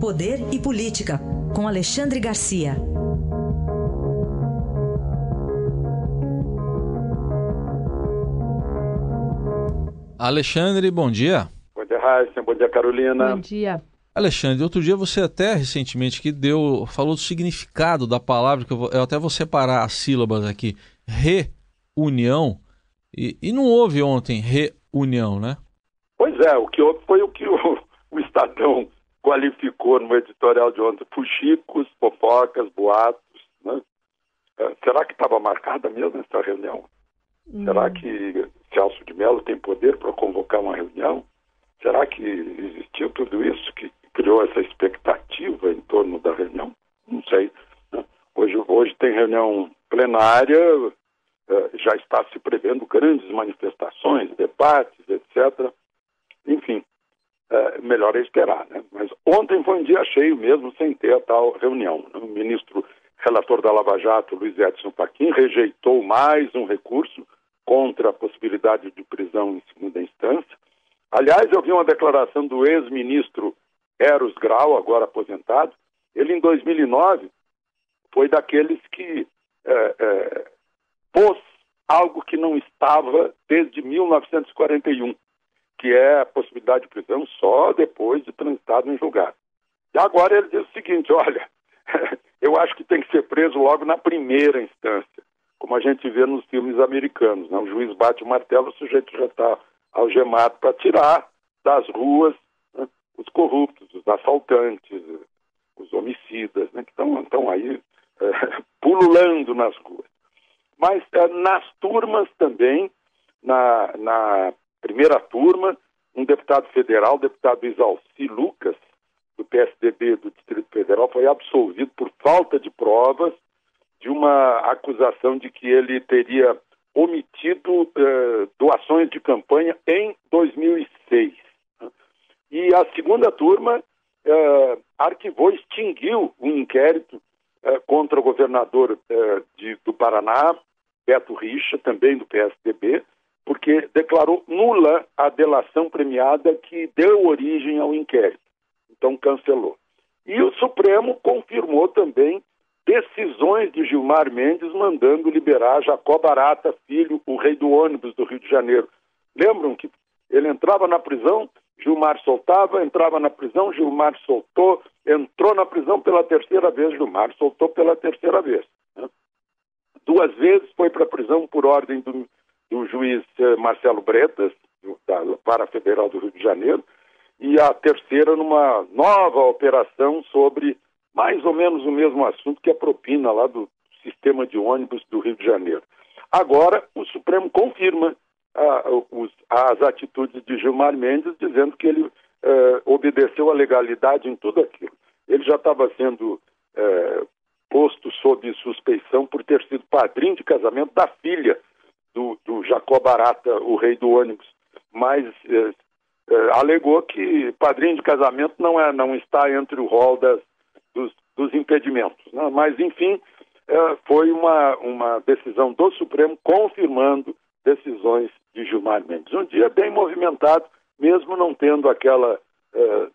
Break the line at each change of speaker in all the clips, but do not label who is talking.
Poder e Política, com Alexandre Garcia.
Alexandre, bom dia.
Bom dia, Raíssa. Bom dia, Carolina.
Bom dia.
Alexandre, outro dia você até recentemente que deu, falou do significado da palavra, que eu, vou, eu até vou separar as sílabas aqui, reunião, e, e não houve ontem reunião, né?
Pois é, o que houve foi o que o, o Estadão qualificou no editorial de ontem, fuxicos, fofocas, boatos, né? É, será que estava marcada mesmo essa reunião? Hum. Será que Celso de Mello tem poder para convocar uma reunião? Será que existiu tudo isso que criou essa expectativa em torno da reunião? Não sei. Né? Hoje, hoje tem reunião plenária, é, já está se prevendo grandes manifestações, debates, etc. É, melhor é esperar. Né? Mas ontem foi um dia cheio mesmo, sem ter a tal reunião. O ministro relator da Lava Jato, Luiz Edson Fachin, rejeitou mais um recurso contra a possibilidade de prisão em segunda instância. Aliás, eu vi uma declaração do ex-ministro Eros Grau, agora aposentado. Ele, em 2009, foi daqueles que é, é, pôs algo que não estava desde 1941 que é a possibilidade de prisão só depois de transitado em julgado. E agora ele diz o seguinte: olha, eu acho que tem que ser preso logo na primeira instância, como a gente vê nos filmes americanos. Né? O juiz bate o martelo, o sujeito já está algemado para tirar das ruas né? os corruptos, os assaltantes, os homicidas, né? que estão aí é, pululando nas ruas. Mas é, nas turmas também, na, na primeira turma, um deputado federal, o deputado Isalci Lucas, do PSDB do Distrito Federal, foi absolvido por falta de provas de uma acusação de que ele teria omitido eh, doações de campanha em 2006. E a segunda turma eh, arquivou, extinguiu um inquérito eh, contra o governador de, do Paraná, Beto Richa, também do PSDB, porque declarou nula a delação premiada que deu origem ao inquérito. Então cancelou. E o Supremo confirmou também decisões de Gilmar Mendes mandando liberar Jacó Barata, filho, o rei do ônibus do Rio de Janeiro. Lembram que ele entrava na prisão, Gilmar soltava, entrava na prisão, Gilmar soltou, entrou na prisão pela terceira vez, Gilmar soltou pela terceira vez. Né? Duas vezes foi para a prisão por ordem do, do juiz eh, Marcelo Bretas, Para Federal do Rio de Janeiro, e a terceira numa nova operação sobre mais ou menos o mesmo assunto que a propina lá do sistema de ônibus do Rio de Janeiro. Agora, o Supremo confirma ah, os, as atitudes de Gilmar Mendes, dizendo que ele eh, obedeceu à legalidade em tudo aquilo. Ele já estava sendo eh, posto sob suspeição por ter sido padrinho de casamento da filha do, do Jacó Barata, o rei do ônibus, mas é, é, alegou que padrinho de casamento não, é, não está entre o rol das, dos, dos impedimentos. Né? Mas, enfim, é, foi uma, uma decisão do Supremo confirmando decisões de Gilmar Mendes. Um dia bem movimentado, mesmo não tendo aquela é,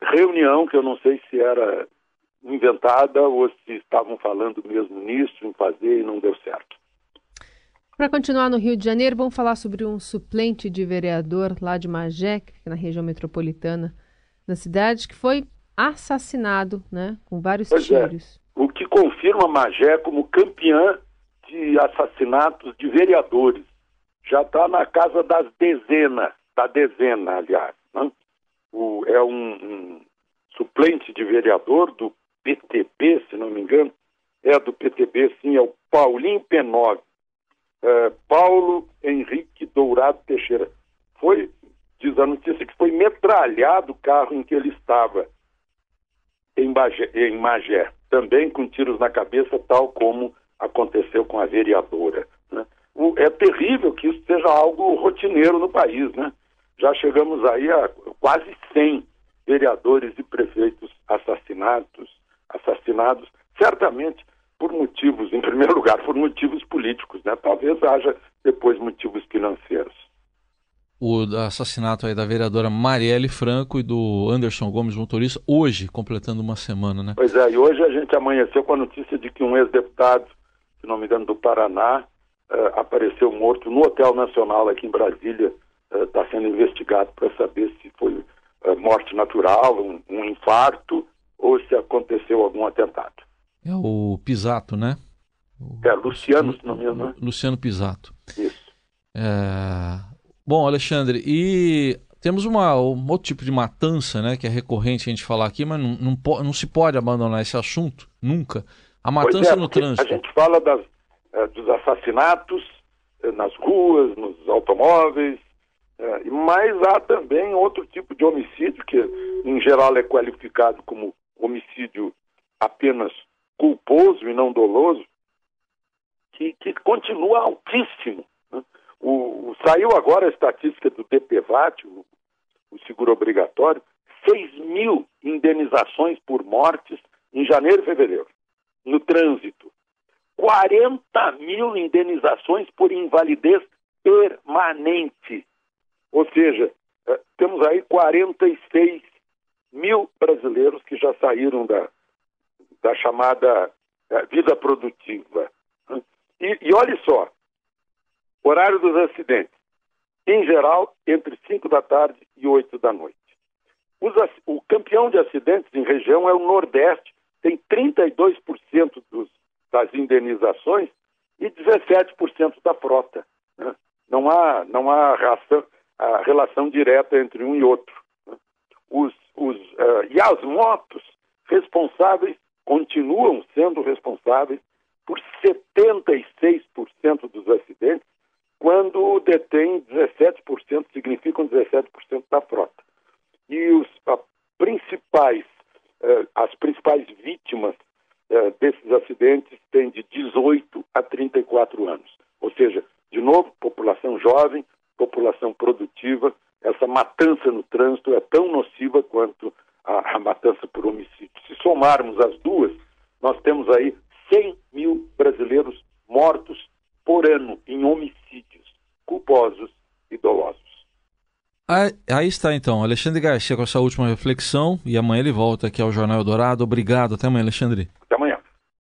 reunião, que eu não sei se era inventada ou se estavam falando mesmo nisso, em fazer e não deu certo.
Para continuar no Rio de Janeiro, vamos falar sobre um suplente de vereador lá de Magé, é na região metropolitana da cidade, que foi assassinado, né, com vários pois é. tiros.
É. O que confirma Magé como campeã de assassinatos de vereadores. Já está na casa das dezenas, da dezena, aliás. Né? O, é um, um suplente de vereador do PTB, se não me engano, é do PTB, sim, é o Paulinho P9 é, Paulo Henrique Dourado Teixeira. Foi, diz a notícia, que foi metralhado o carro em que ele estava em, Bagé, em Magé, também com tiros na cabeça, tal como aconteceu com a vereadora. Né? O, é terrível que isso seja algo rotineiro no país, né? Já chegamos aí a quase 100 vereadores e prefeitos assassinados, assassinados. Certamente por motivos, em primeiro lugar, por motivos políticos, né? Talvez haja depois motivos financeiros.
o assassinato aí da vereadora Marielle Franco e do Anderson Gomes, motorista, hoje, completando uma semana, né?
Pois é, e hoje a gente amanheceu com a notícia de que um ex-deputado, se não me engano, do Paraná, uh, apareceu morto no Hotel Nacional aqui em Brasília, está uh, sendo investigado para saber se foi uh, morte natural, um, um infarto, ou se aconteceu algum atentado.
É o Pisato, né?
É, Luciano, se não me engano. Né?
Luciano Pisato.
Isso.
É... Bom, Alexandre, e temos uma, um outro tipo de matança, né, que é recorrente a gente falar aqui, mas não, não, não se pode abandonar esse assunto, nunca. A matança é, no trânsito.
A gente fala das, é, dos assassinatos é, nas ruas, nos automóveis, é, mas há também outro tipo de homicídio, que em geral é qualificado como homicídio apenas culposo e não doloso, que, que continua altíssimo. Né? O, o, saiu agora a estatística do DPVAT, o, o seguro obrigatório, 6 mil indenizações por mortes em janeiro e fevereiro, no trânsito. 40 mil indenizações por invalidez permanente. Ou seja, eh, temos aí 46 mil brasileiros que já saíram da, da chamada eh, vida produtiva. E, e olhe só, horário dos acidentes, em geral, entre 5 da tarde e 8 da noite. Os, o campeão de acidentes em região é o Nordeste, tem 32% dos, das indenizações e 17% da frota. Né? Não há, não há a relação direta entre um e outro. Né? Os, os, uh, e as motos responsáveis continuam sendo responsáveis por 76% dos acidentes, quando detém 17%, significam 17% da frota. E os principais, uh, as principais vítimas uh, desses acidentes têm de 18 a 34 anos. Ou seja, de novo, população jovem, população produtiva, essa matança no trânsito é tão nociva quanto a, a matança por homicídio. Se somarmos as duas, nós temos aí 100 mil brasileiros mortos por ano em homicídios culposos e dolosos.
Aí, está então, Alexandre Garcia com essa última reflexão e amanhã ele volta aqui ao Jornal Dourado. Obrigado, até amanhã, Alexandre.